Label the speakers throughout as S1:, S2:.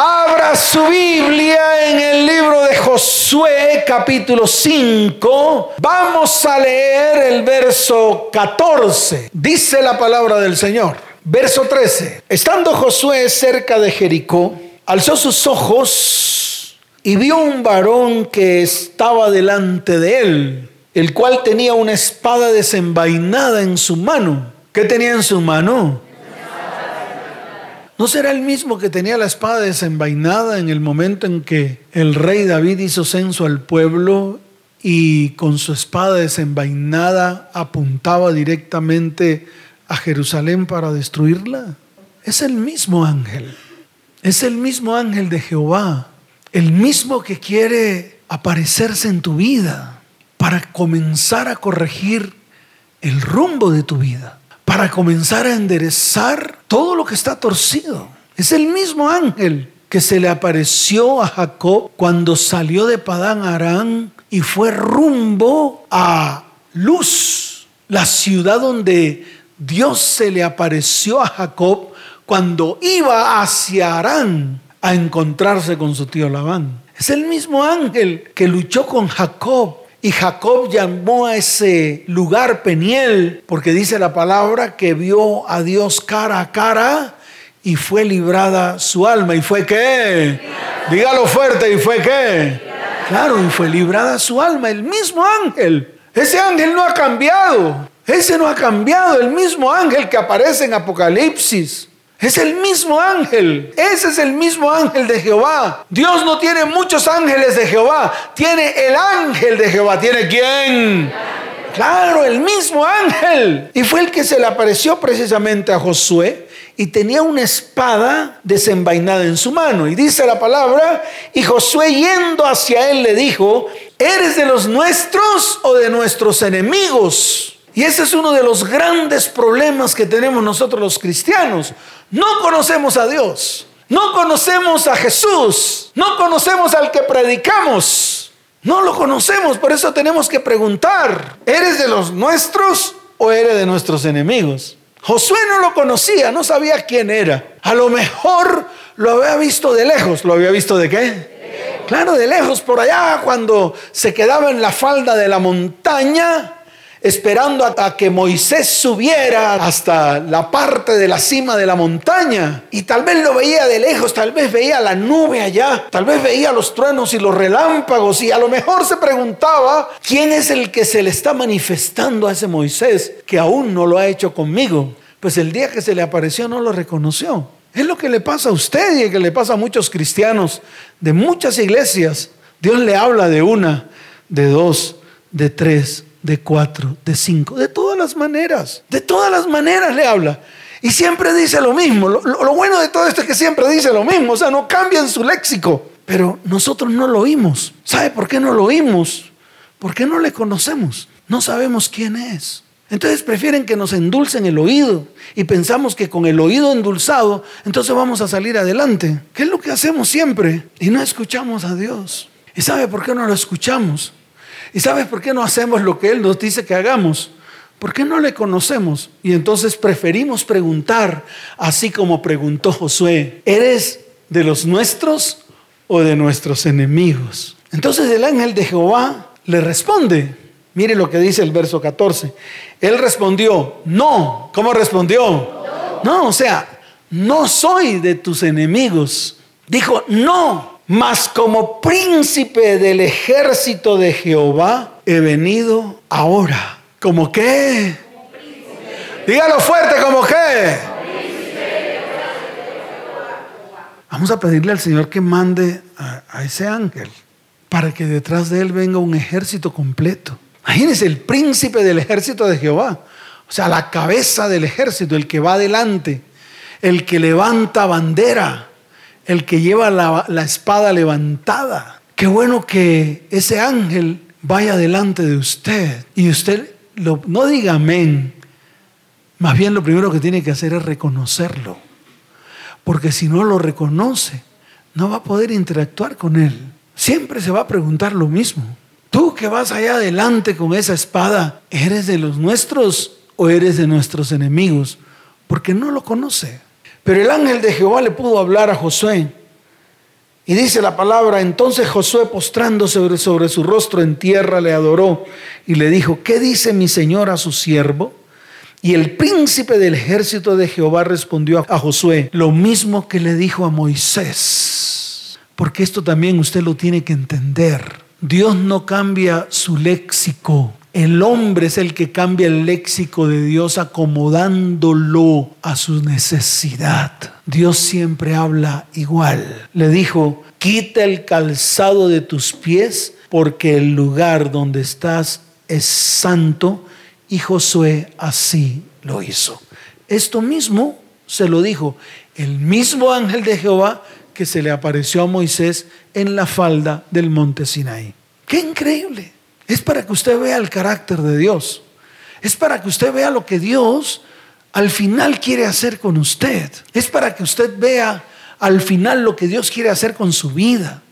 S1: Abra su Biblia en el libro de Josué capítulo 5. Vamos a leer el verso 14. Dice la palabra del Señor. Verso 13. Estando Josué cerca de Jericó, alzó sus ojos y vio un varón que estaba delante de él, el cual tenía una espada desenvainada en su mano. ¿Qué tenía en su mano? ¿No será el mismo que tenía la espada desenvainada en el momento en que el rey David hizo censo al pueblo y con su espada desenvainada apuntaba directamente a Jerusalén para destruirla? Es el mismo ángel. Es el mismo ángel de Jehová. El mismo que quiere aparecerse en tu vida para comenzar a corregir el rumbo de tu vida para comenzar a enderezar todo lo que está torcido. Es el mismo ángel que se le apareció a Jacob cuando salió de Padán Arán y fue rumbo a Luz, la ciudad donde Dios se le apareció a Jacob cuando iba hacia Arán a encontrarse con su tío Labán. Es el mismo ángel que luchó con Jacob y Jacob llamó a ese lugar Peniel, porque dice la palabra que vio a Dios cara a cara y fue librada su alma. ¿Y fue qué? Dígalo fuerte, ¿y fue qué? Claro, y fue librada su alma, el mismo ángel. Ese ángel no ha cambiado. Ese no ha cambiado, el mismo ángel que aparece en Apocalipsis. Es el mismo ángel. Ese es el mismo ángel de Jehová. Dios no tiene muchos ángeles de Jehová. Tiene el ángel de Jehová. ¿Tiene quién? Claro, el mismo ángel. Y fue el que se le apareció precisamente a Josué y tenía una espada desenvainada en su mano. Y dice la palabra, y Josué yendo hacia él le dijo, ¿eres de los nuestros o de nuestros enemigos? Y ese es uno de los grandes problemas que tenemos nosotros los cristianos. No conocemos a Dios, no conocemos a Jesús, no conocemos al que predicamos. No lo conocemos, por eso tenemos que preguntar, ¿eres de los nuestros o eres de nuestros enemigos? Josué no lo conocía, no sabía quién era. A lo mejor lo había visto de lejos. ¿Lo había visto de qué? Claro, de lejos, por allá, cuando se quedaba en la falda de la montaña esperando a, que Moisés subiera hasta la parte de la cima de la montaña. Y tal vez lo veía de lejos, tal vez veía la nube allá, tal vez veía los truenos y los relámpagos y a lo mejor se preguntaba, ¿quién es el que se le está manifestando a ese Moisés que aún no lo ha hecho conmigo? Pues el día que se le apareció no lo reconoció. Es lo que le pasa a usted y que le pasa a muchos cristianos de muchas iglesias. Dios le habla de una, de dos, de tres, de cuatro, de cinco, de todas las maneras, de todas las maneras le habla. Y siempre dice lo mismo. Lo, bueno de todo esto es que siempre dice lo mismo, o sea, no cambia en su léxico. Pero nosotros no lo oímos. ¿Sabe por qué no lo oímos? Porque no le conocemos. No sabemos quién es. Entonces prefieren que nos endulcen el oído y pensamos que con el oído endulzado entonces vamos a salir adelante. ¿Qué es lo que hacemos siempre? Y no escuchamos a Dios. ¿Y sabe por qué no lo escuchamos? ¿Y sabes por qué no hacemos lo que Él nos dice que hagamos? ¿Por qué no le conocemos? Y entonces preferimos preguntar, así como preguntó Josué, ¿eres de los nuestros o de nuestros enemigos? Entonces el ángel de Jehová le responde. Mire lo que dice el verso 14. Él respondió, no. ¿Cómo respondió? No, no o sea, no soy de tus enemigos. Dijo, no, mas como príncipe del ejército de Jehová he venido ahora. ¿Como qué? Dígalo fuerte, ¿como qué? Vamos a pedirle al Señor que mande a, a, ese ángel para que detrás de él venga un ejército completo. Imagínense el príncipe del ejército de Jehová, o sea, la cabeza del ejército, el que va adelante, el que levanta bandera, el que lleva la, espada levantada. Qué bueno que ese ángel vaya delante de usted y usted no diga amén. Más bien lo primero que tiene que hacer es reconocerlo. Porque si no lo reconoce, no va a poder interactuar con él. Siempre se va a preguntar lo mismo. Tú que vas allá adelante con esa espada, ¿eres de los nuestros o eres de nuestros enemigos? Porque no lo conoce. Pero el ángel de Jehová le pudo hablar a Josué Y dice la palabra, entonces Josué postrándose sobre, su rostro en tierra le adoró y le dijo, ¿qué dice mi señor a su siervo? Y el príncipe del ejército de Jehová respondió a Josué lo mismo que le dijo a Moisés. Porque esto también usted lo tiene que entender. Dios no cambia su léxico. El hombre es el que cambia el léxico de Dios acomodándolo a su necesidad. Dios siempre habla igual. Le dijo, quita el calzado de tus pies porque el lugar donde estás es santo y Josué así lo hizo. Esto mismo se lo dijo el mismo ángel de Jehová que se le apareció a Moisés en la falda del monte Sinaí. ¡Qué increíble! Es para que usted vea el carácter de Dios. Es para que usted vea lo que Dios al final quiere hacer con usted. Es para que usted vea al final lo que Dios quiere hacer con su vida,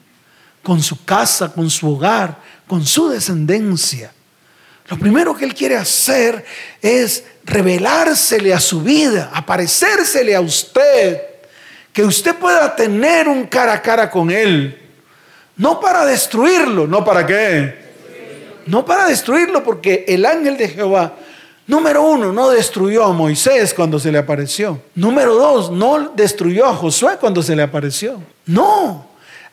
S1: con su casa, con su hogar, con su descendencia. Lo primero que Él quiere hacer es revelársele a su vida, aparecérsele a usted, que usted pueda tener un cara a cara con Él. No para destruirlo, no para qué. No para destruirlo, porque el ángel de Jehová, número uno, no destruyó a Moisés cuando se le apareció. Número dos, no destruyó a Josué cuando se le apareció. No,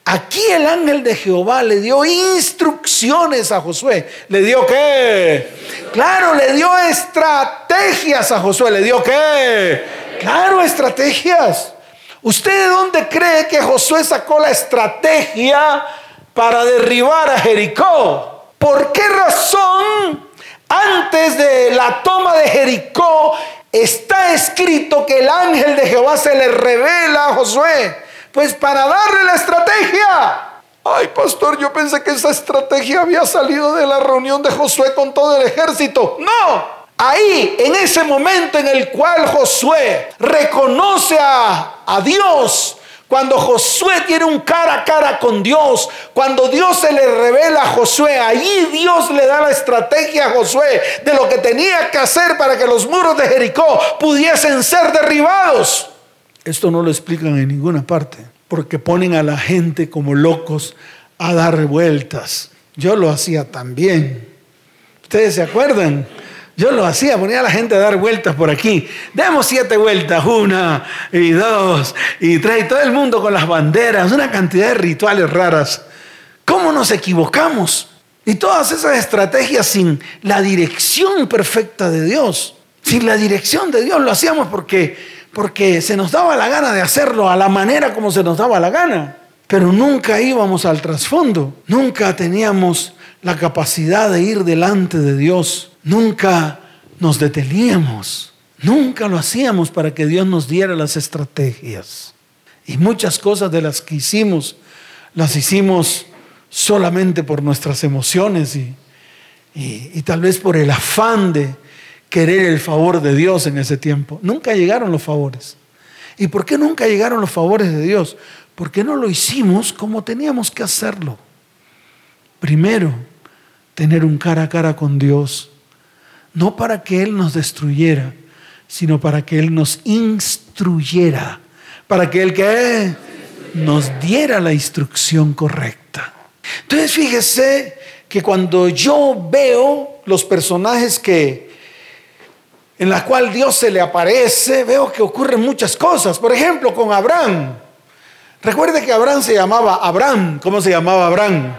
S1: Aquí el ángel de Jehová le dio instrucciones a Josué. ¿Le dio qué? Claro, le dio estrategias a Josué. ¿Le dio qué? Claro, estrategias. ¿Usted de dónde cree que Josué sacó la estrategia para derribar a Jericó? ¿Por qué razón antes de la toma de Jericó está escrito que el ángel de Jehová se le revela a Josué? Pues para darle la estrategia. Ay, pastor, yo pensé que esa estrategia había salido de la reunión de Josué con todo el ejército. No. Ahí, en ese momento en el cual Josué reconoce a, a Dios, cuando Josué tiene un cara a cara con Dios, cuando Dios se le revela a Josué, ahí Dios le da la estrategia a Josué de lo que tenía que hacer para que los muros de Jericó pudiesen ser derribados. Esto no lo explican en ninguna parte, porque ponen a la gente como locos a dar vueltas. Yo lo hacía también. ¿Ustedes se acuerdan? Yo lo hacía, ponía a la gente a dar vueltas por aquí. Demos siete vueltas, una y dos y tres, y todo el mundo con las banderas, una cantidad de rituales raras. ¿Cómo nos equivocamos? Y todas esas estrategias sin la dirección perfecta de Dios. Sin la dirección de Dios lo hacíamos porque porque se nos daba la gana de hacerlo a la manera como se nos daba la gana. Pero nunca íbamos al trasfondo, nunca teníamos la capacidad de ir delante de Dios, nunca nos deteníamos, nunca lo hacíamos para que Dios nos diera las estrategias. Y muchas cosas de las que hicimos, las hicimos solamente por nuestras emociones y, y, tal vez por el afán de, querer el favor de Dios en ese tiempo. Nunca llegaron los favores. ¿Y por qué nunca llegaron los favores de Dios? Porque no lo hicimos como teníamos que hacerlo. Primero, tener un cara a cara con Dios, no para que Él nos destruyera, sino para que Él nos instruyera, para que Él que nos diera la instrucción correcta. Entonces fíjese que cuando yo veo los personajes que en la cual Dios se le aparece, veo que ocurren muchas cosas. Por ejemplo, con Abraham. Recuerde que Abraham se llamaba Abraham. ¿Cómo se llamaba Abraham?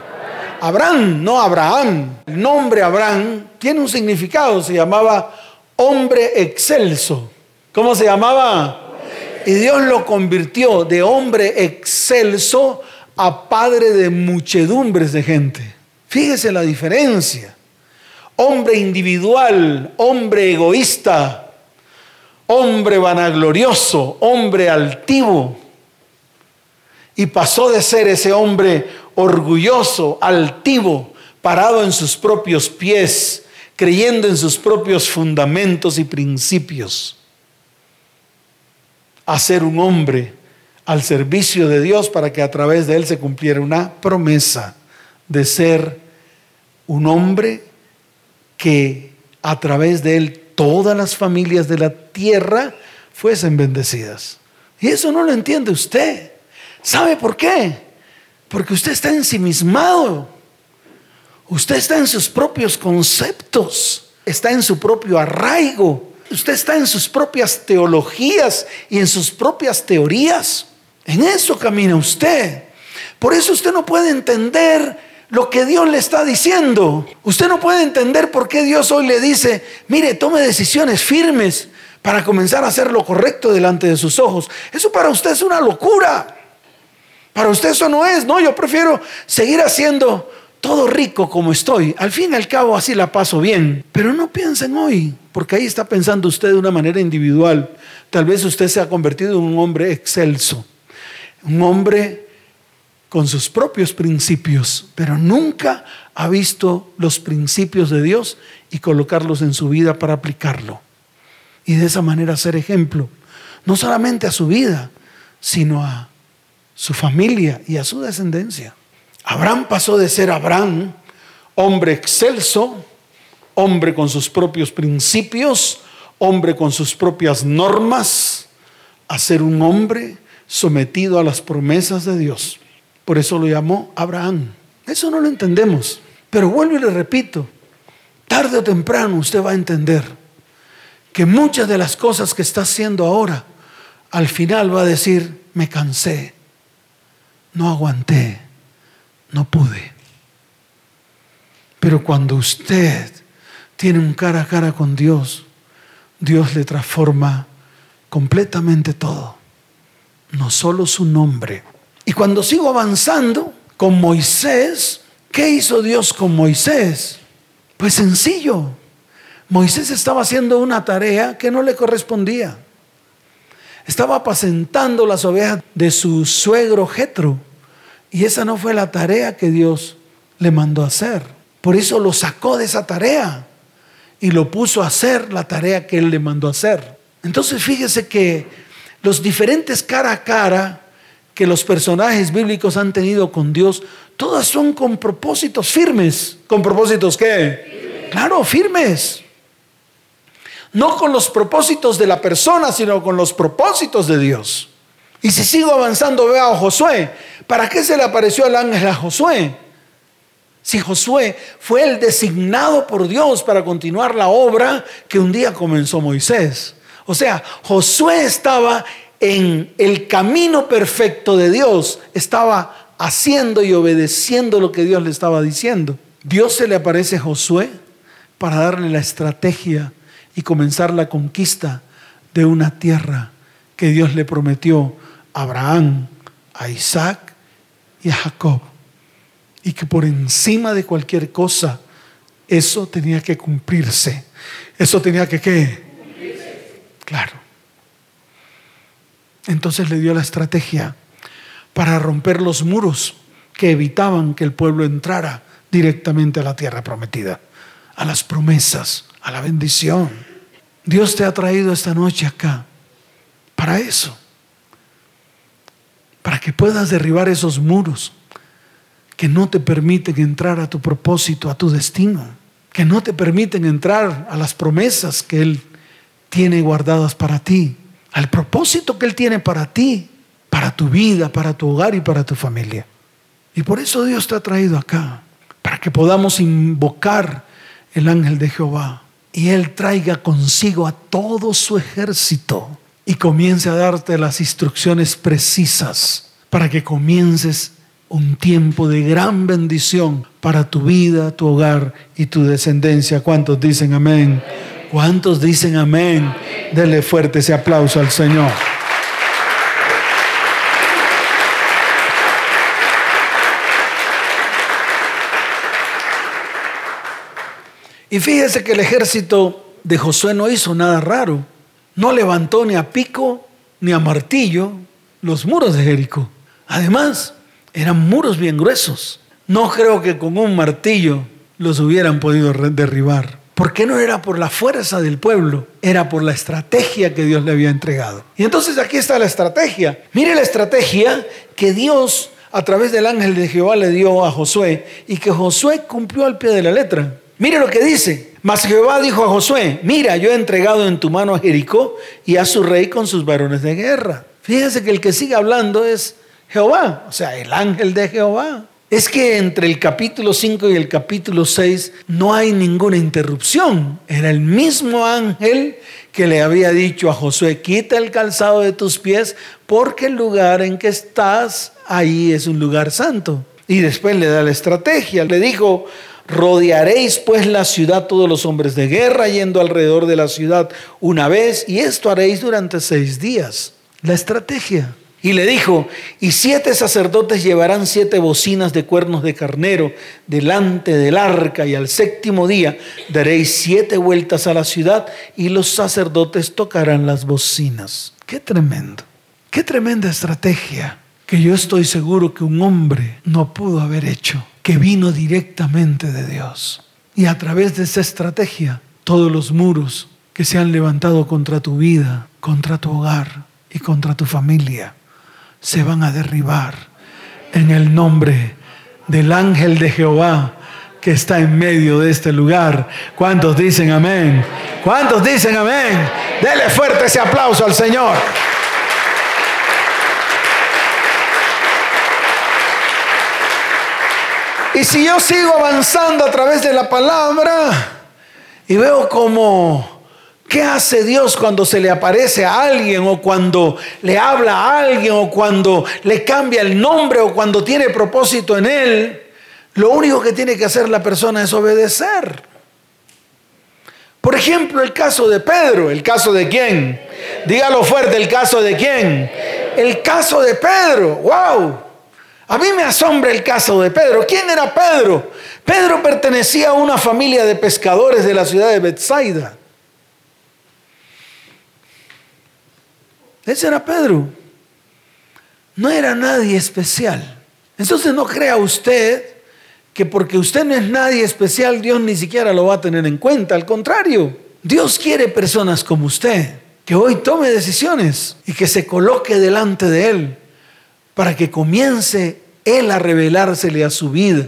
S1: Abraham, no Abraham. El nombre Abraham tiene un significado, se llamaba hombre excelso. ¿Cómo se llamaba? Y Dios lo convirtió de hombre excelso a padre de muchedumbres de gente. Fíjese la diferencia hombre individual, hombre egoísta, hombre vanaglorioso, hombre altivo. Y pasó de ser ese hombre orgulloso, altivo, parado en sus propios pies, creyendo en sus propios fundamentos y principios, a ser un hombre al servicio de Dios para que a través de él se cumpliera una promesa de ser un hombre que a través de él todas las familias de la tierra fuesen bendecidas. Y eso no lo entiende usted. ¿Sabe por qué? Porque usted está ensimismado. Usted está en sus propios conceptos. Está en su propio arraigo. Usted está en sus propias teologías y en sus propias teorías. En eso camina usted. Por eso usted no puede entender lo que Dios le está diciendo. Usted no puede entender por qué Dios hoy le dice, mire, tome decisiones firmes para comenzar a hacer lo correcto delante de sus ojos. Eso para usted es una locura. Para usted eso no es, no, yo prefiero seguir haciendo todo rico como estoy. Al fin y al cabo así la paso bien. Pero no piensen hoy, porque ahí está pensando usted de una manera individual. Tal vez usted se ha convertido en un hombre excelso, un hombre con sus propios principios, pero nunca ha visto los principios de Dios y colocarlos en su vida para aplicarlo. Y de esa manera ser ejemplo, no solamente a su vida, sino a su familia y a su descendencia. Abraham pasó de ser Abraham, hombre excelso, hombre con sus propios principios, hombre con sus propias normas, a ser un hombre sometido a las promesas de Dios. Por eso lo llamó Abraham. Eso no lo entendemos. Pero vuelvo y le repito, tarde o temprano usted va a entender que muchas de las cosas que está haciendo ahora, al final va a decir, me cansé, no aguanté, no pude. Pero cuando usted tiene un cara a cara con Dios, Dios le transforma completamente todo, no solo su nombre, y cuando sigo avanzando con Moisés, ¿qué hizo Dios con Moisés? Pues sencillo. Moisés estaba haciendo una tarea que no le correspondía. Estaba apacentando las ovejas de su suegro Jetro. Y esa no fue la tarea que Dios le mandó hacer. Por eso lo sacó de esa tarea y lo puso a hacer la tarea que él le mandó hacer. Entonces fíjese que los diferentes cara a cara que los personajes bíblicos han tenido con Dios, todas son con propósitos firmes. ¿Con propósitos qué? Claro, firmes. No con los propósitos de la persona, sino con los propósitos de Dios. Y si sigo avanzando, veo a Josué. ¿Para qué se le apareció el ángel a Josué? Si Josué fue el designado por Dios para continuar la obra que un día comenzó Moisés. O sea, Josué estaba en el camino perfecto de Dios, estaba haciendo y obedeciendo lo que Dios le estaba diciendo. Dios se le aparece a Josué para darle la estrategia y comenzar la conquista de una tierra que Dios le prometió a Abraham, a Isaac y a Jacob. Y que por encima de cualquier cosa, eso tenía que cumplirse. Eso tenía que qué? Claro. Entonces le dio la estrategia para romper los muros que evitaban que el pueblo entrara directamente a la tierra prometida, a las promesas, a la bendición. Dios te ha traído esta noche acá para eso, para que puedas derribar esos muros que no te permiten entrar a tu propósito, a tu destino, que no te permiten entrar a las promesas que Él tiene guardadas para ti al propósito que Él tiene para ti, para tu vida, para tu hogar y para tu familia. Y por eso Dios te ha traído acá, para que podamos invocar el ángel de Jehová y Él traiga consigo a todo su ejército y comience a darte las instrucciones precisas para que comiences un tiempo de gran bendición para tu vida, tu hogar y tu descendencia. ¿Cuántos dicen amén? ¿Cuántos dicen amén? Dele fuerte ese aplauso al Señor. Y fíjese que el ejército de Josué no hizo nada raro. No levantó ni a pico ni a martillo los muros de Jericó. Además, eran muros bien gruesos. No creo que con un martillo los hubieran podido derribar. ¿Por qué no era por la fuerza del pueblo? Era por la estrategia que Dios le había entregado. Y entonces aquí está la estrategia. Mire la estrategia que Dios a través del ángel de Jehová le dio a Josué y que Josué cumplió al pie de la letra. Mire lo que dice. Mas Jehová dijo a Josué, mira, yo he entregado en tu mano a Jericó y a su rey con sus varones de guerra. Fíjense que el que sigue hablando es Jehová, o sea, el ángel de Jehová. Es que entre el capítulo 5 y el capítulo 6 no hay ninguna interrupción. Era el mismo ángel que le había dicho a Josué, quita el calzado de tus pies porque el lugar en que estás ahí es un lugar santo. Y después le da la estrategia. Le dijo, rodearéis pues la ciudad todos los hombres de guerra yendo alrededor de la ciudad una vez y esto haréis durante seis días. La estrategia. Y le dijo, y siete sacerdotes llevarán siete bocinas de cuernos de carnero delante del arca, y al séptimo día daréis siete vueltas a la ciudad, y los sacerdotes tocarán las bocinas. Qué tremendo, qué tremenda estrategia que yo estoy seguro que un hombre no pudo haber hecho, que vino directamente de Dios. Y a través de esa estrategia, todos los muros que se han levantado contra tu vida, contra tu hogar y contra tu familia, se van a derribar en el nombre del ángel de Jehová que está en medio de este lugar. ¿Cuántos dicen amén? ¿Cuántos dicen amén? Dele fuerte ese aplauso al Señor. Y si yo sigo avanzando a través de la palabra y veo como ¿Qué hace Dios cuando se le aparece a alguien o cuando le habla a alguien o cuando le cambia el nombre o cuando tiene propósito en él? Lo único que tiene que hacer la persona es obedecer. Por ejemplo, el caso de Pedro, el caso de quién? Dígalo fuerte, el caso de quién? El caso de Pedro. ¡Wow! A mí me asombra el caso de Pedro. ¿Quién era Pedro? Pedro pertenecía a una familia de pescadores de la ciudad de Bethsaida. Ese era Pedro. No era nadie especial. Entonces no crea usted que porque usted no es nadie especial, Dios ni siquiera lo va a tener en cuenta. Al contrario, Dios quiere personas como usted, que hoy tome decisiones y que se coloque delante de Él para que comience Él a revelársele a su vida.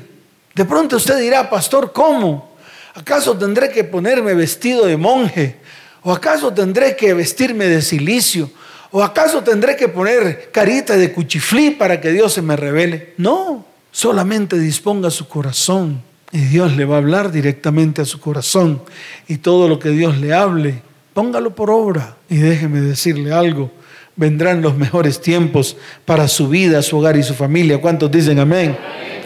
S1: De pronto usted dirá, pastor, ¿cómo? ¿Acaso tendré que ponerme vestido de monje? ¿O acaso tendré que vestirme de silicio? ¿O acaso tendré que poner carita de cuchiflí para que Dios se me revele? No, solamente disponga su corazón y Dios le va a hablar directamente a su corazón. Y todo lo que Dios le hable, póngalo por obra. Y déjeme decirle algo, vendrán los mejores tiempos para su vida, su hogar y su familia. ¿Cuántos dicen amén?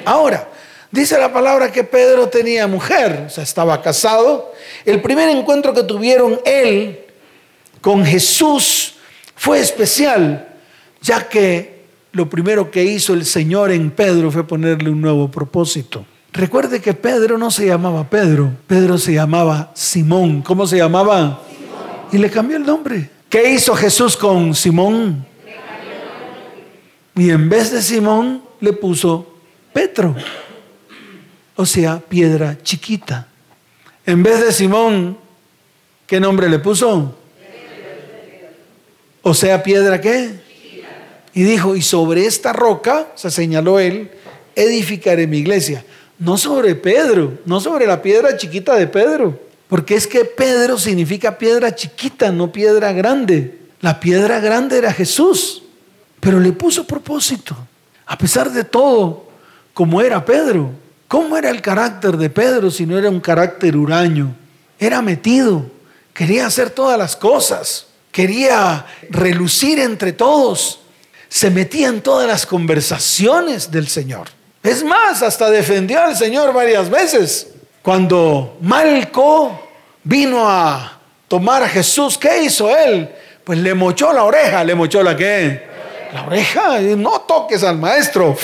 S1: Ahora, dice la palabra que Pedro tenía mujer, o sea, estaba casado. El primer encuentro que tuvieron él con Jesús fue especial, ya que lo primero que hizo el Señor en Pedro fue ponerle un nuevo propósito. Recuerde que Pedro no se llamaba Pedro, Pedro se llamaba Simón. ¿Cómo se llamaba? Y le cambió el nombre. ¿Qué hizo Jesús con Simón? Y en vez de Simón le puso Petro, o sea, piedra chiquita. En vez de Simón, ¿qué nombre le puso? O sea, piedra qué? Y dijo, y sobre esta roca, se señaló él, edificaré mi iglesia. No sobre Pedro, no sobre la piedra chiquita de Pedro. Porque es que Pedro significa piedra chiquita, no piedra grande. La piedra grande era Jesús, pero le puso propósito. A pesar de todo, como era Pedro, ¿cómo era el carácter de Pedro si no era un carácter huraño? Era metido, quería hacer todas las cosas quería relucir entre todos, se metía en todas las conversaciones del Señor. Es más, hasta defendió al Señor varias veces. Cuando Malco vino a tomar a Jesús, ¿qué hizo él? Pues le mochó la oreja, le mochó la qué? La oreja, no toques al maestro.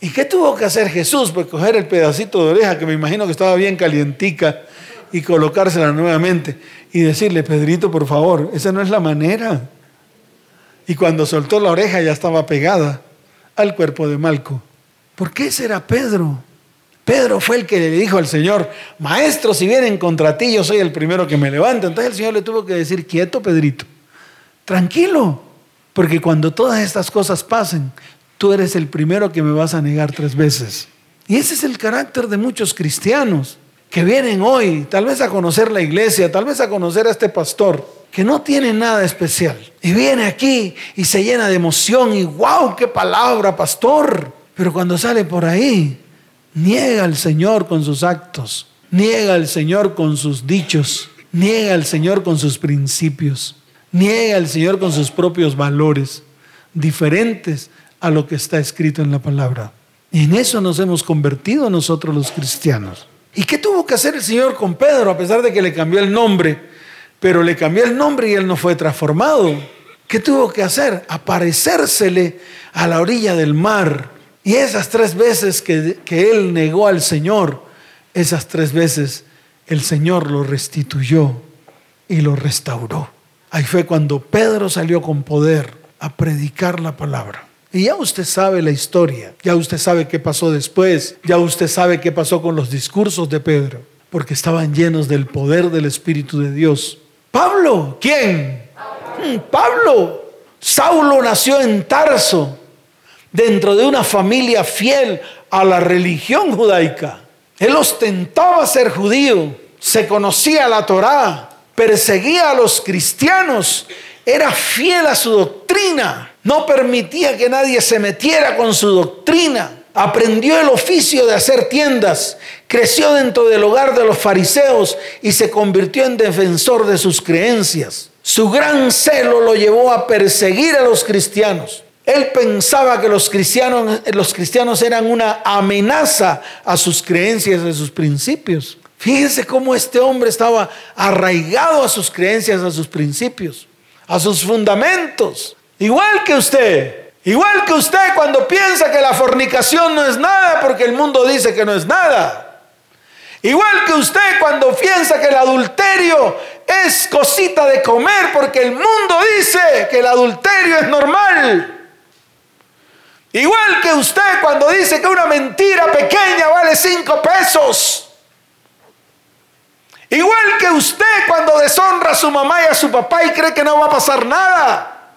S1: ¿Y qué tuvo que hacer Jesús? Pues coger el pedacito de oreja, que me imagino que estaba bien calientica, y colocársela nuevamente y decirle, Pedrito, por favor, esa no es la manera. Y cuando soltó la oreja ya estaba pegada al cuerpo de Malco. ¿Por qué será Pedro? Pedro fue el que le dijo al Señor, maestro, si vienen contra ti, yo soy el primero que me levanta. Entonces el Señor le tuvo que decir, quieto, Pedrito, tranquilo, porque cuando todas estas cosas pasen, tú eres el primero que me vas a negar tres veces. Y ese es el carácter de muchos cristianos que vienen hoy, tal vez a conocer la iglesia, tal vez a conocer a este pastor, que no tiene nada especial. Y viene aquí y se llena de emoción y wow, qué palabra, pastor. Pero cuando sale por ahí, niega al Señor con sus actos, niega al Señor con sus dichos, niega al Señor con sus principios, niega al Señor con sus propios valores, diferentes a lo que está escrito en la palabra. Y en eso nos hemos convertido nosotros los cristianos. ¿Y qué tuvo que hacer el Señor con Pedro a pesar de que le cambió el nombre? Pero le cambió el nombre y él no fue transformado. ¿Qué tuvo que hacer? Aparecérsele a la orilla del mar. Y esas tres veces que, que él negó al Señor, esas tres veces el Señor lo restituyó y lo restauró. Ahí fue cuando Pedro salió con poder a predicar la palabra. Y ya usted sabe la historia, ya usted sabe qué pasó después, ya usted sabe qué pasó con los discursos de Pedro, porque estaban llenos del poder del Espíritu de Dios. Pablo, ¿quién? Pablo. Saulo nació en Tarso, dentro de una familia fiel a la religión judaica. Él ostentaba ser judío, se conocía la Torá, perseguía a los cristianos, era fiel a su doctrina no permitía que nadie se metiera con su doctrina. Aprendió el oficio de hacer tiendas, creció dentro del hogar de los fariseos y se convirtió en defensor de sus creencias. Su gran celo lo llevó a perseguir a los cristianos. Él pensaba que los cristianos, los cristianos eran una amenaza a sus creencias, a sus principios. Fíjense cómo este hombre estaba arraigado a sus creencias, a sus principios, a sus fundamentos. Igual que usted. Igual que usted cuando piensa que la fornicación no es nada porque el mundo dice que no es nada. Igual que usted cuando piensa que el adulterio es cosita de comer porque el mundo dice que el adulterio es normal. Igual que usted cuando dice que una mentira pequeña vale cinco pesos. Igual que usted cuando deshonra a su mamá y a su papá y cree que no va a pasar nada.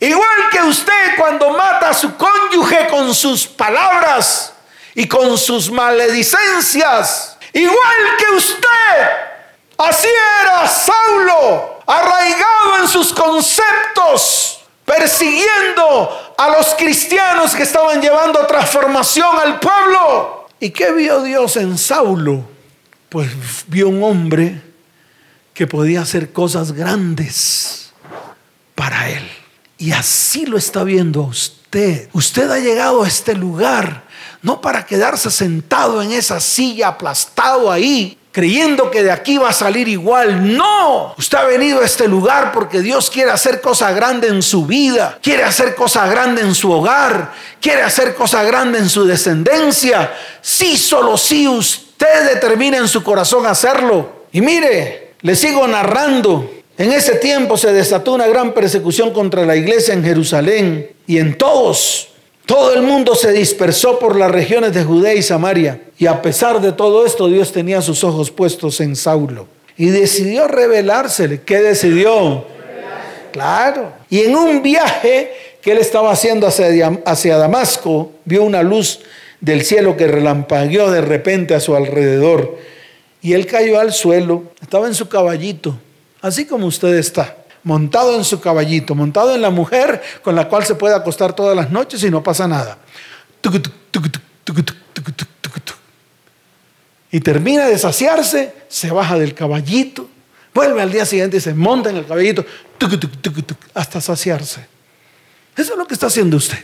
S1: Igual que usted cuando mata a su cónyuge con sus palabras y con sus maledicencias. Igual que usted. Así era Saulo, arraigado en sus conceptos, persiguiendo a los cristianos que estaban llevando transformación al pueblo. ¿Y qué vio Dios en Saulo? Pues vio un hombre que podía hacer cosas grandes para él. Y así lo está viendo usted. Usted ha llegado a este lugar no para quedarse sentado en esa silla aplastado ahí, creyendo que de aquí va a salir igual. No, usted ha venido a este lugar porque Dios quiere hacer cosas grandes en su vida, quiere hacer cosas grandes en su hogar, quiere hacer cosas grandes en su descendencia. Si solo si usted determina en su corazón hacerlo. Y mire, le sigo narrando en ese tiempo se desató una gran persecución contra la iglesia en Jerusalén y en todos, todo el mundo se dispersó por las regiones de Judea y Samaria. Y a pesar de todo esto, Dios tenía sus ojos puestos en Saulo y decidió revelársele. ¿Qué decidió? Claro. Y en un viaje que él estaba haciendo hacia, hacia Damasco, vio una luz del cielo que relampagueó de repente a su alrededor. Y él cayó al suelo, estaba en su caballito así como usted está, montado en su caballito, montado en la mujer con la cual se puede acostar todas las noches y no pasa nada. Y termina de saciarse, se baja del caballito, vuelve al día siguiente y se monta en el caballito hasta saciarse. Eso es lo que está haciendo usted.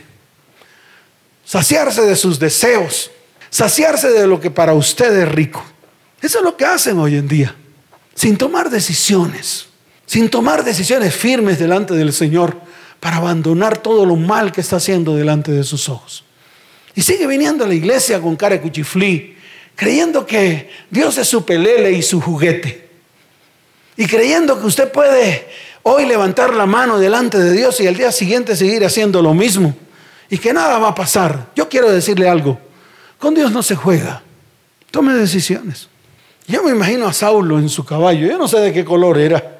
S1: Saciarse de sus deseos, saciarse de lo que para usted es rico. Eso es lo que hacen hoy en día sin tomar decisiones, sin tomar decisiones firmes delante del Señor para abandonar todo lo mal que está haciendo delante de sus ojos. Y sigue viniendo a la iglesia con cara de cuchiflí, creyendo que Dios es su pelele y su juguete. Y creyendo que usted puede hoy levantar la mano delante de Dios y al día siguiente seguir haciendo lo mismo. Y que nada va a pasar. Yo quiero decirle algo. Con Dios no se juega. Tome decisiones. Yo me imagino a Saulo en su caballo, yo no sé de qué color era,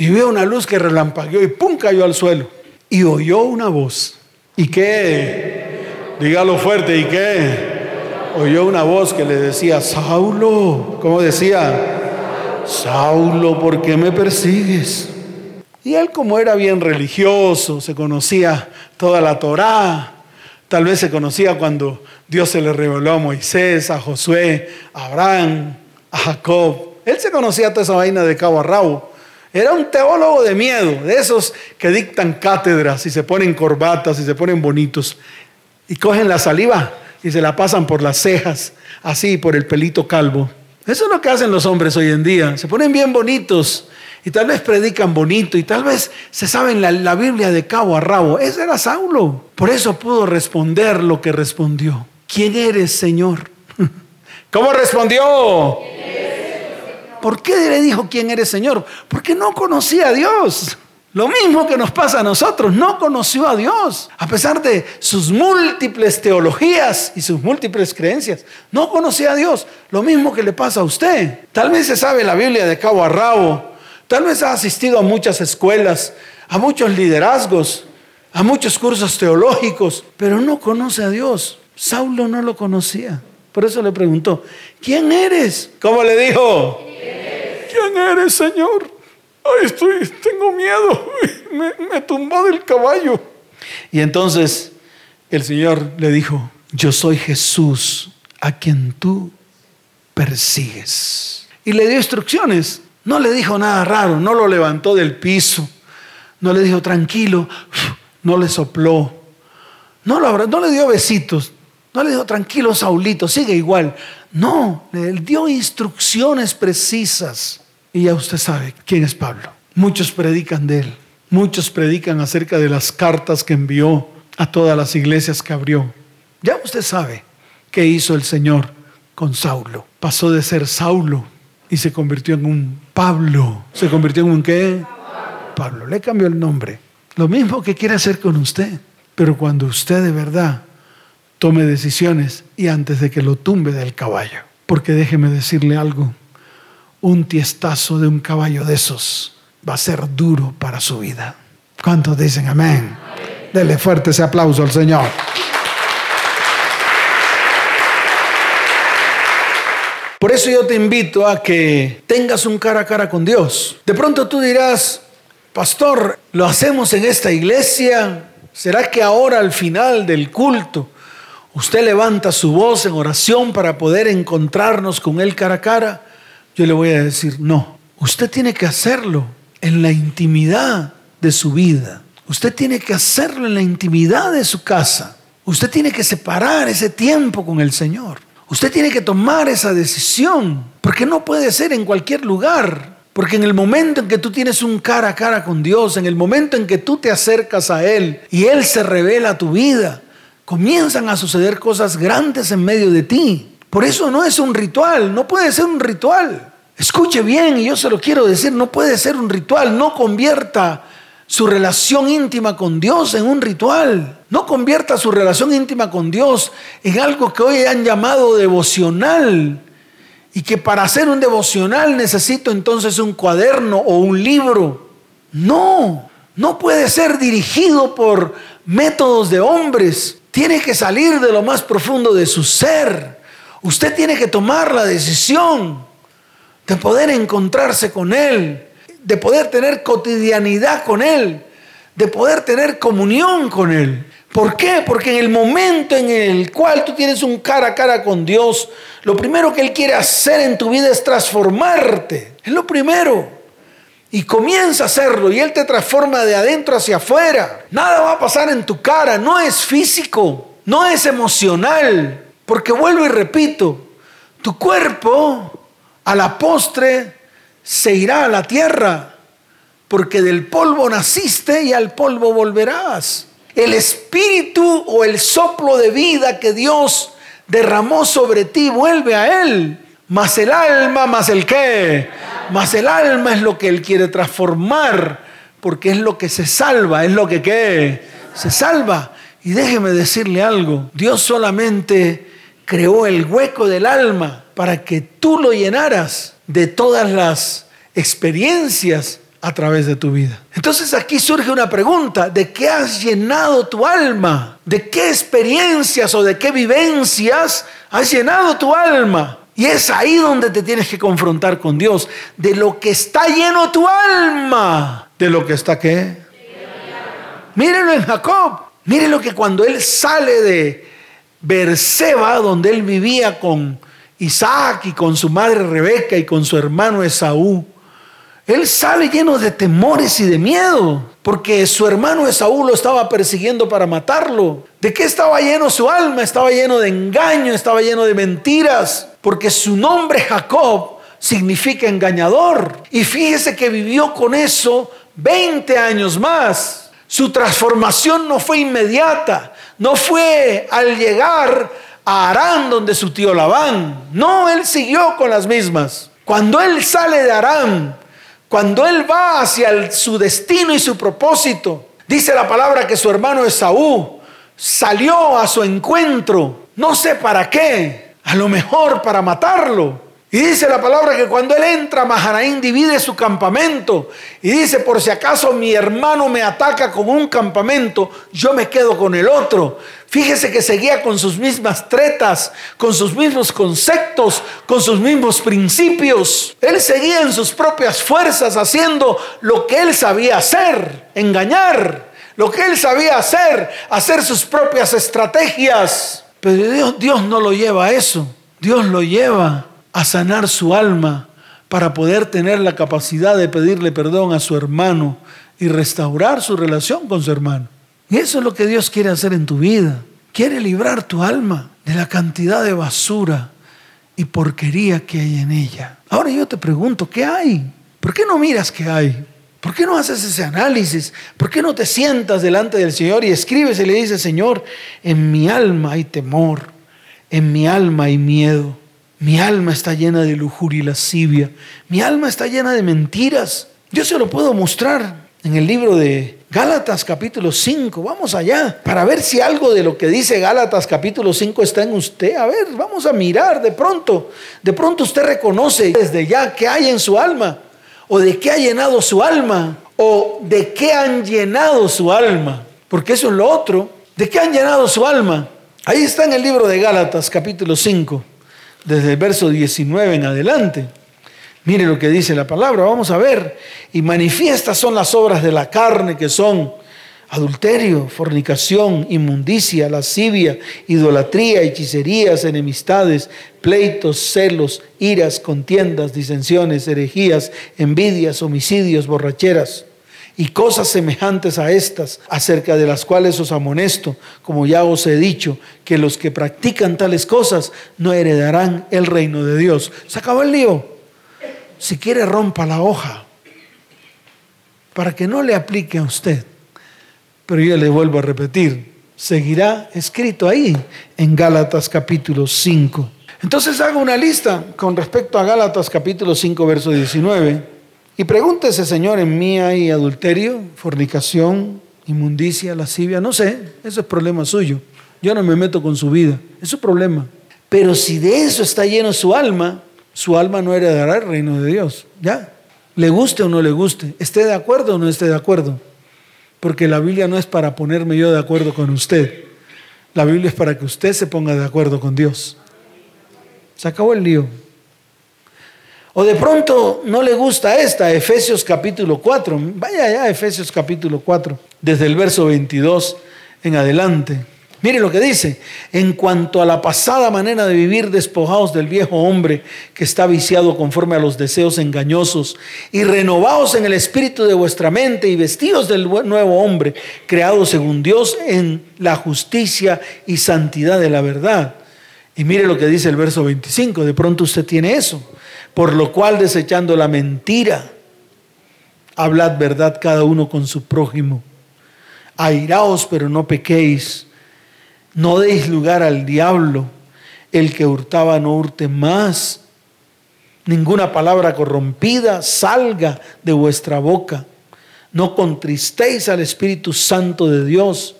S1: y vio una luz que relampagueó y ¡pum! cayó al suelo. Y oyó una voz. ¿Y qué? Dígalo fuerte, ¿y qué? Oyó una voz que le decía, Saulo, ¿cómo decía? Saulo, ¿por qué me persigues? Y él como era bien religioso, se conocía toda la Torá, tal vez se conocía cuando Dios se le reveló a Moisés, a Josué, a Abraham, a Jacob. Él se conocía toda esa vaina de cabo a rabo. Era un teólogo de miedo, de esos que dictan cátedras y se ponen corbatas y se ponen bonitos y cogen la saliva y se la pasan por las cejas, así por el pelito calvo. Eso es lo que hacen los hombres hoy en día. Se ponen bien bonitos y tal vez predican bonito y tal vez se saben la, Biblia de cabo a rabo. Ese era Saulo. Por eso pudo responder lo que respondió. ¿Quién eres, Señor? ¿Cómo respondió? ¿Por qué le dijo quién eres, Señor? Porque no conocía a Dios. Lo mismo que nos pasa a nosotros, no conoció a Dios, a pesar de sus múltiples teologías y sus múltiples creencias, no conocía a Dios. Lo mismo que le pasa a usted. Tal vez se sabe la Biblia de cabo a rabo, tal vez ha asistido a muchas escuelas, a muchos liderazgos, a muchos cursos teológicos, pero no conoce a Dios. Saulo no lo conocía. Por eso le preguntó, ¿quién eres? ¿Cómo le dijo? ¿Quién eres, Señor? Ay, estoy, tengo miedo, me, me tumbó del caballo. Y entonces el Señor le dijo, yo soy Jesús a quien tú persigues. Y le dio instrucciones. No le dijo nada raro, no lo levantó del piso, no le dijo tranquilo, no le sopló, no, lo, no le dio besitos, no le dijo tranquilo Saulito, sigue igual. No, le dio instrucciones precisas. Y ya usted sabe quién es Pablo. Muchos predican de él. Muchos predican acerca de las cartas que envió a todas las iglesias que abrió. Ya usted sabe qué hizo el Señor con Saulo. Pasó de ser Saulo y se convirtió en un Pablo. ¿Se convirtió en un qué? Pablo. Le cambió el nombre. Lo mismo que quiere hacer con usted. Pero cuando usted de verdad tome decisiones y antes de que lo tumbe del caballo. Porque déjeme decirle algo un tiestazo de un caballo de esos va a ser duro para su vida. ¿Cuántos dicen amén? Dele fuerte ese aplauso al Señor. Por eso yo te invito a que tengas un cara a cara con Dios. De pronto tú dirás, pastor, ¿lo hacemos en esta iglesia? ¿Será que ahora al final del culto usted levanta su voz en oración para poder encontrarnos con Él cara a cara? Yo le voy a decir, no, usted tiene que hacerlo en la intimidad de su vida. Usted tiene que hacerlo en la intimidad de su casa. Usted tiene que separar ese tiempo con el Señor. Usted tiene que tomar esa decisión, porque no puede ser en cualquier lugar. Porque en el momento en que tú tienes un cara a cara con Dios, en el momento en que tú te acercas a Él y Él se revela a tu vida, comienzan a suceder cosas grandes en medio de ti. Por eso no es un ritual, no puede ser un ritual. Escuche bien, y yo se lo quiero decir, no puede ser un ritual, no convierta su relación íntima con Dios en un ritual. No convierta su relación íntima con Dios en algo que hoy han llamado devocional. Y que para hacer un devocional necesito entonces un cuaderno o un libro. No, no puede ser dirigido por métodos de hombres. Tiene que salir de lo más profundo de su ser. Usted tiene que tomar la decisión de poder encontrarse con Él, de poder tener cotidianidad con Él, de poder tener comunión con Él. ¿Por qué? Porque en el momento en el cual tú tienes un cara a cara con Dios, lo primero que Él quiere hacer en tu vida es transformarte. Es lo primero. Y comienza a hacerlo y Él te transforma de adentro hacia afuera. Nada va a pasar en tu cara, no es físico, no es emocional, porque vuelvo y repito, tu cuerpo a la postre se irá a la tierra, porque del polvo naciste y al polvo volverás. El espíritu o el soplo de vida que Dios derramó sobre ti vuelve a Él. Más el alma, más el qué. Más el alma es lo que Él quiere transformar, porque es lo que se salva, es lo que qué. Se salva. Y déjeme decirle algo, Dios solamente creó el hueco del alma para que tú lo llenaras de todas las experiencias a través de tu vida. Entonces aquí surge una pregunta, ¿de qué has llenado tu alma? ¿De qué experiencias o de qué vivencias has llenado tu alma? Y es ahí donde te tienes que confrontar con Dios, de lo que está lleno tu alma. de lo que está qué. Mírenlo en Jacob. Mírenlo que cuando él sale de Berseba, donde él vivía con Isaac y con su madre Rebeca y con su hermano Esaú, él sale lleno de temores y de miedo, porque su hermano Esaú lo estaba persiguiendo para matarlo. ¿De qué estaba lleno su alma? Estaba lleno de engaño, estaba lleno de mentiras, porque su nombre Jacob significa engañador. Y fíjese que vivió con eso 20 años más. Su transformación no fue inmediata, no fue al llegar a Arán donde su tío Labán. No, él siguió con las mismas. Cuando él sale de Arán, cuando él va hacia su destino y su propósito, dice la palabra que su hermano Esaú salió a su encuentro, no sé para qué, a lo mejor para matarlo. Y dice la palabra que cuando él entra, Mahanaín divide su campamento. Y dice, por si acaso mi hermano me ataca con un campamento, yo me quedo con el otro. Fíjese que seguía con sus mismas tretas, con sus mismos conceptos, con sus mismos principios. Él seguía en sus propias fuerzas haciendo lo que él sabía hacer, engañar. Lo que él sabía hacer, hacer sus propias estrategias. Pero Dios, Dios no lo lleva a eso. Dios lo lleva a sanar su alma para poder tener la capacidad de pedirle perdón a su hermano y restaurar su relación con su hermano. Y eso es lo que Dios quiere hacer en tu vida. Quiere librar tu alma de la cantidad de basura y porquería que hay en ella. Ahora yo te pregunto, ¿qué hay? ¿Por qué no miras qué hay? ¿Por qué no haces ese análisis? ¿Por qué no te sientas delante del Señor y escribes y le dices, Señor, en mi alma hay temor, en mi alma hay miedo, mi alma está llena de lujuria y lascivia. Mi alma está llena de mentiras. Yo se lo puedo mostrar en el libro de Gálatas capítulo 5. Vamos allá para ver si algo de lo que dice Gálatas capítulo 5 está en usted. A ver, vamos a mirar de pronto. De pronto usted reconoce desde ya qué hay en su alma. O de qué ha llenado su alma. O de qué han llenado su alma. Porque eso es lo otro. ¿De qué han llenado su alma? Ahí está en el libro de Gálatas capítulo 5 desde el verso 19 en adelante. Mire lo que dice la palabra, vamos a ver. Y manifiestas son las obras de la carne que son adulterio, fornicación, inmundicia, lascivia, idolatría, hechicerías, enemistades, pleitos, celos, iras, contiendas, disensiones, herejías, envidias, homicidios, borracheras y cosas semejantes a estas, acerca de las cuales os amonesto, como ya os he dicho, que los que practican tales cosas no heredarán el reino de Dios. Se acabó el lío. Si quiere, rompa la hoja para que no le aplique a usted. Pero yo le vuelvo a repetir, seguirá escrito ahí en Gálatas capítulo 5. Entonces hago una lista con respecto a Gálatas capítulo 5, verso 19 y pregúntese, Señor, en mí hay adulterio, fornicación, inmundicia, lascivia, no sé, eso es problema suyo. Yo no me meto con su vida, es su problema. Pero si de eso está lleno su alma, su alma no heredará el reino de Dios. Ya, le guste o no le guste, esté de acuerdo o no esté de acuerdo. Porque la Biblia no es para ponerme yo de acuerdo con usted. La Biblia es para que usted se ponga de acuerdo con Dios. Se acabó el lío. O de pronto no le gusta esta, Efesios capítulo 4. Vaya ya, Efesios capítulo 4, desde el verso 22 en adelante. Mire lo que dice, en cuanto a la pasada manera de vivir despojados del viejo hombre que está viciado conforme a los deseos engañosos y renovados en el espíritu de vuestra mente y vestidos del nuevo hombre, creado según Dios en la justicia y santidad de la verdad. Y mire lo que dice el verso 25, de pronto usted tiene eso por lo cual desechando la mentira, hablad verdad cada uno con su prójimo. Airaos, pero no pequéis. No deis lugar al diablo. El que hurtaba no hurte más. Ninguna palabra corrompida salga de vuestra boca. No contristéis al Espíritu Santo de Dios.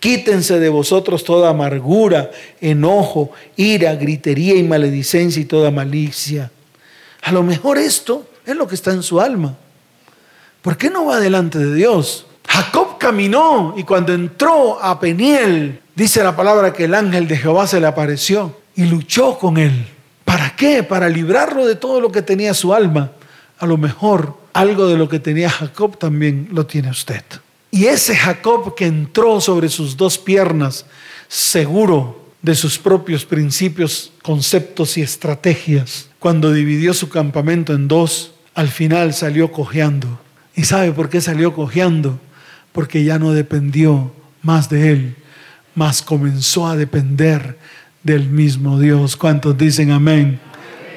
S1: Quítense de vosotros toda amargura, enojo, ira, gritería y maledicencia y toda malicia a lo mejor esto es lo que está en su alma. ¿Por qué no va delante de Dios? Jacob caminó y cuando entró a Peniel, dice la palabra que el ángel de Jehová se le apareció y luchó con él. ¿Para qué? Para librarlo de todo lo que tenía su alma. A lo mejor algo de lo que tenía Jacob también lo tiene usted. Y ese Jacob que entró sobre sus dos piernas, seguro de sus propios principios, conceptos y estrategias, cuando dividió su campamento en dos, al final salió cojeando. ¿Y sabe por qué salió cojeando? Porque ya no dependió más de él, más comenzó a depender del mismo Dios. ¿Cuántos dicen amén?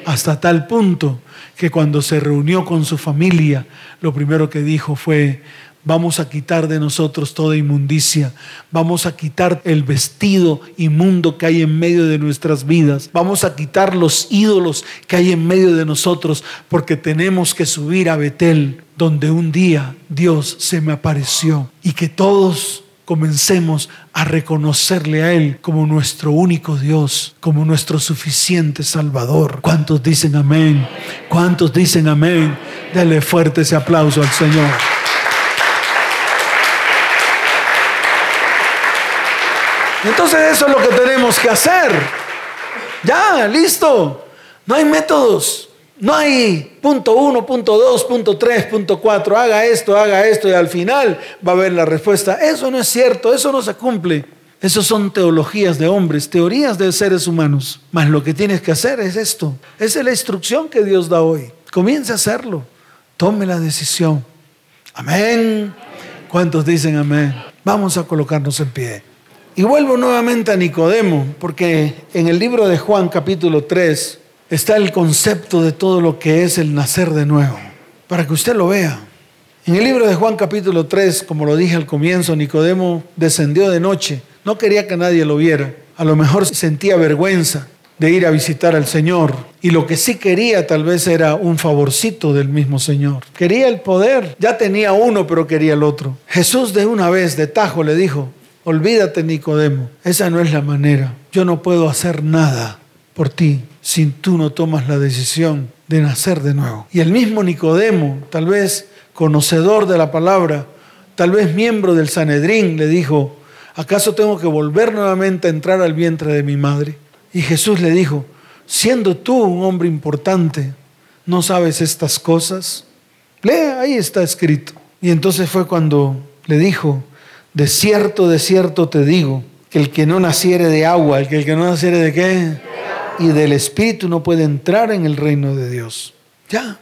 S1: Hasta tal punto que cuando se reunió con su familia, lo primero que dijo fue, vamos a quitar de nosotros toda inmundicia, vamos a quitar el vestido inmundo que hay en medio de nuestras vidas, vamos a quitar los ídolos que hay en medio de nosotros, porque tenemos que subir a Betel, donde un día Dios se me apareció y que todos comencemos a reconocerle a Él como nuestro único Dios, como nuestro suficiente Salvador. ¿Cuántos dicen amén? ¿Cuántos dicen amén? Dale fuerte ese aplauso al Señor. Entonces eso es lo que tenemos que hacer. Ya, listo. No hay métodos. No hay punto uno, punto dos, punto tres, punto cuatro. Haga esto, haga esto y al final va a haber la respuesta. Eso no es cierto, eso no se cumple. Eso son teologías de hombres, teorías de seres humanos. Mas lo que tienes que hacer es esto. Esa es la instrucción que Dios da hoy. Comience a hacerlo. Tome la decisión. Amén. ¿Cuántos dicen amén? Vamos a colocarnos en pie. Y vuelvo nuevamente a Nicodemo, porque en el libro de Juan capítulo 3 está el concepto de todo lo que es el nacer de nuevo, para que usted lo vea. En el libro de Juan capítulo 3, como lo dije al comienzo, Nicodemo descendió de noche, no quería que nadie lo viera, a lo mejor sentía vergüenza de ir a visitar al Señor y lo que sí quería tal vez era un favorcito del mismo Señor. Quería el poder, ya tenía uno pero quería el otro. Jesús de una vez, de tajo, le dijo, Olvídate, Nicodemo, esa no es la manera. Yo no puedo hacer nada por ti si tú no tomas la decisión de nacer de nuevo. Y el mismo Nicodemo, tal vez conocedor de la palabra, tal vez miembro del Sanedrín, le dijo, ¿acaso tengo que volver nuevamente a entrar al vientre de mi madre? Y Jesús le dijo, siendo tú un hombre importante, ¿no sabes estas cosas? Lee, ahí está escrito. Y entonces fue cuando le dijo, de cierto, de cierto te digo, que el que no naciere de agua, el que, el que no naciere de qué? Y del Espíritu no puede entrar en el reino de Dios. Ya,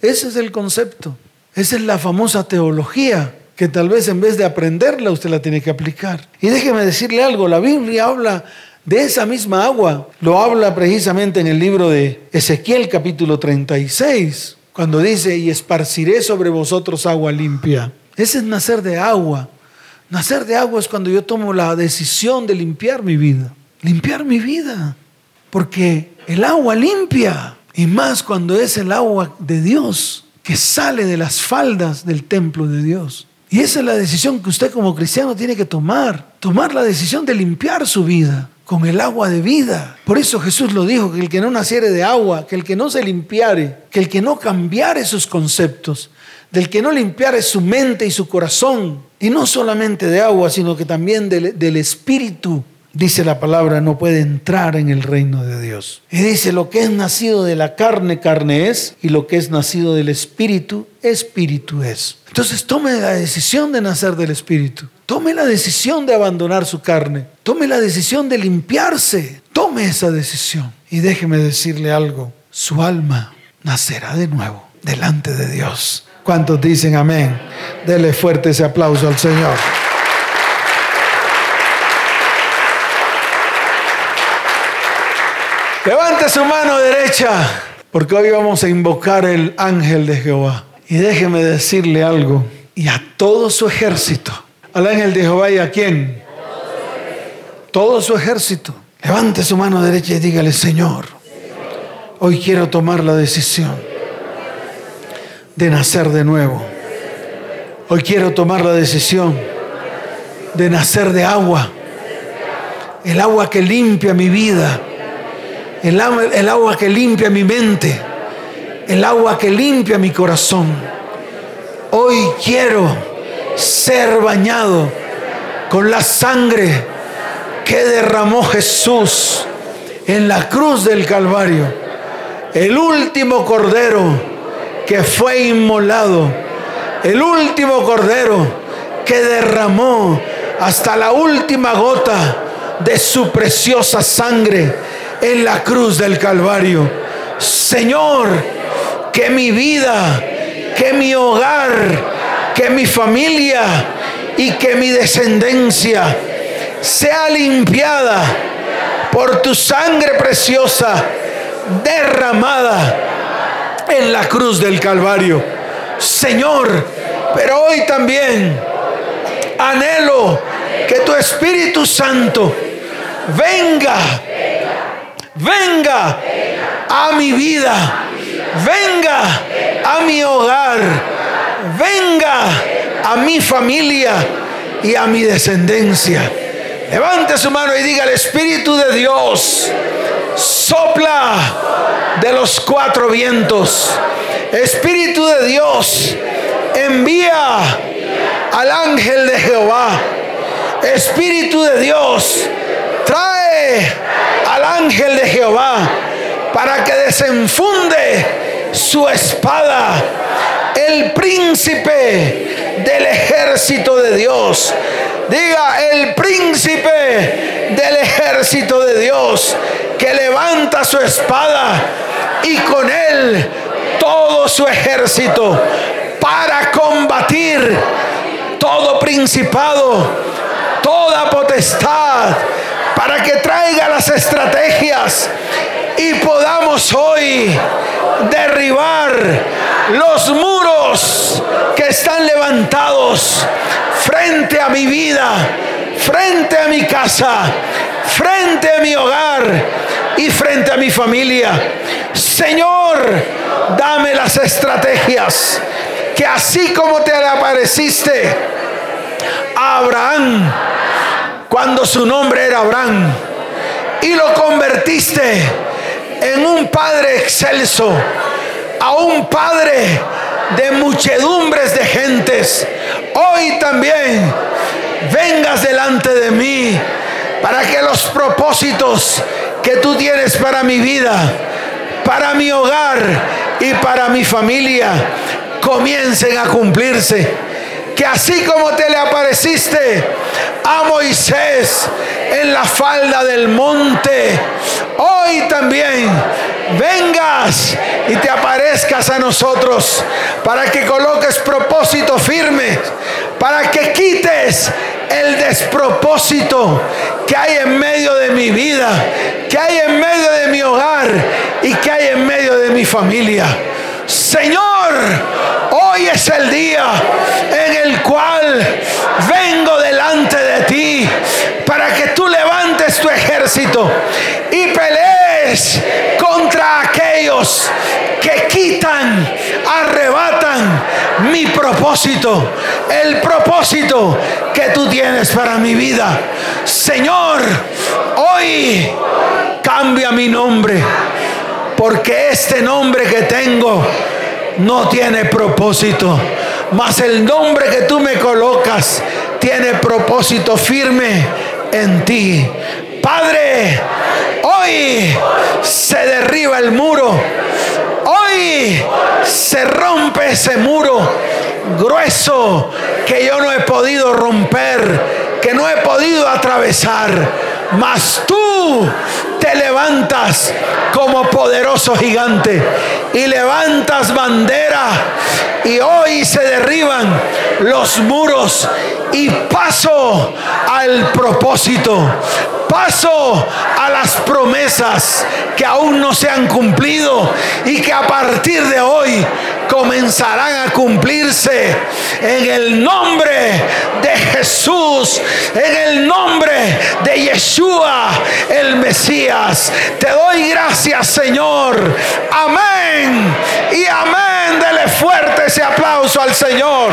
S1: ese es el concepto. Esa es la famosa teología que tal vez en vez de aprenderla usted la tiene que aplicar. Y déjeme decirle algo, la Biblia habla de esa misma agua. Lo habla precisamente en el libro de Ezequiel capítulo 36, cuando dice, y esparciré sobre vosotros agua limpia. Ese es nacer de agua. Nacer de agua es cuando yo tomo la decisión de limpiar mi vida. Limpiar mi vida. Porque el agua limpia. Y más cuando es el agua de Dios que sale de las faldas del templo de Dios. Y esa es la decisión que usted como cristiano tiene que tomar. Tomar la decisión de limpiar su vida con el agua de vida. Por eso Jesús lo dijo, que el que no naciere de agua, que el que no se limpiare, que el que no cambiare sus conceptos, del que no limpiare su mente y su corazón, y no solamente de agua, sino que también del, espíritu, dice la palabra, no puede entrar en el reino de Dios. Y dice, lo que es nacido de la carne, carne es, y lo que es nacido del espíritu, espíritu es. Entonces tome la decisión de nacer del espíritu. Tome la decisión de abandonar su carne. Tome la decisión de limpiarse. Tome esa decisión. Y déjeme decirle algo. Su alma nacerá de nuevo delante de Dios. ¿Cuántos dicen amén? Dele fuerte ese aplauso al Señor. Levante su mano derecha, porque hoy vamos a invocar el ángel de Jehová. Y déjeme decirle algo, y a todo su ejército, al ángel de Jehová y a quién? Todo su ejército. Levante su mano derecha y dígale, Señor, hoy quiero tomar la decisión de nacer de nuevo. Hoy quiero tomar la decisión de nacer de agua. El agua que limpia mi vida. El agua, que limpia mi mente. El agua que limpia mi corazón. Hoy quiero ser bañado con la sangre que derramó Jesús en la cruz del Calvario. El último cordero que fue inmolado, el último cordero que derramó hasta la última gota de su preciosa sangre en la cruz del Calvario. Señor, que mi vida, que mi hogar, que mi familia y que mi descendencia sea limpiada por tu sangre preciosa derramada en la cruz del Calvario. Señor, pero hoy también anhelo que tu Espíritu Santo venga, venga a mi vida, venga a mi hogar, venga a mi familia y a mi descendencia. Levante su mano y diga, el Espíritu de Dios sopla de los cuatro vientos. Espíritu de Dios, envía al ángel de Jehová. Espíritu de Dios, trae ángel de Jehová para que desenfunde su espada. El príncipe del ejército de Dios. Diga, el príncipe del ejército de Dios que levanta su espada y con él todo su ejército para combatir todo principado, toda potestad, para que traiga las estrategias y podamos hoy derribar los muros que están levantados frente a mi vida, frente a mi casa, frente a mi hogar y frente a mi familia. Señor, dame las estrategias que así como te apareciste Abraham, cuando su nombre era Abraham, y lo convertiste en un padre excelso, a un padre de muchedumbres de gentes, hoy también vengas delante de mí para que los propósitos que tú tienes para mi vida, para mi hogar y para mi familia comiencen a cumplirse. Que así como te le apareciste a Moisés en la falda del monte, hoy también vengas y te aparezcas a nosotros para que coloques propósito firme, para que quites el despropósito que hay en medio de mi vida, que hay en medio de mi hogar y que hay en medio de mi familia. Señor, hoy es el día en el cual vengo delante de ti para que tú levantes tu ejército y pelees contra aquellos que quitan, arrebatan mi propósito, el propósito que tú tienes para mi vida. Señor, hoy cambia mi nombre porque este nombre que tengo no tiene propósito. Mas el nombre que tú me colocas tiene propósito firme en ti. Padre, hoy se derriba el muro. Hoy se rompe ese muro grueso que yo no he podido romper, que no he podido atravesar. Mas tú te levantas como poderoso gigante y levantas bandera y hoy se derriban los muros y paso al propósito, paso a las promesas que aún no se han cumplido y que a partir de hoy comenzarán a cumplirse en el nombre de Jesús, en el nombre de Yeshua, el Mesías. Te doy gracias, Señor. Amén y amén. Dele fuerte ese aplauso al Señor.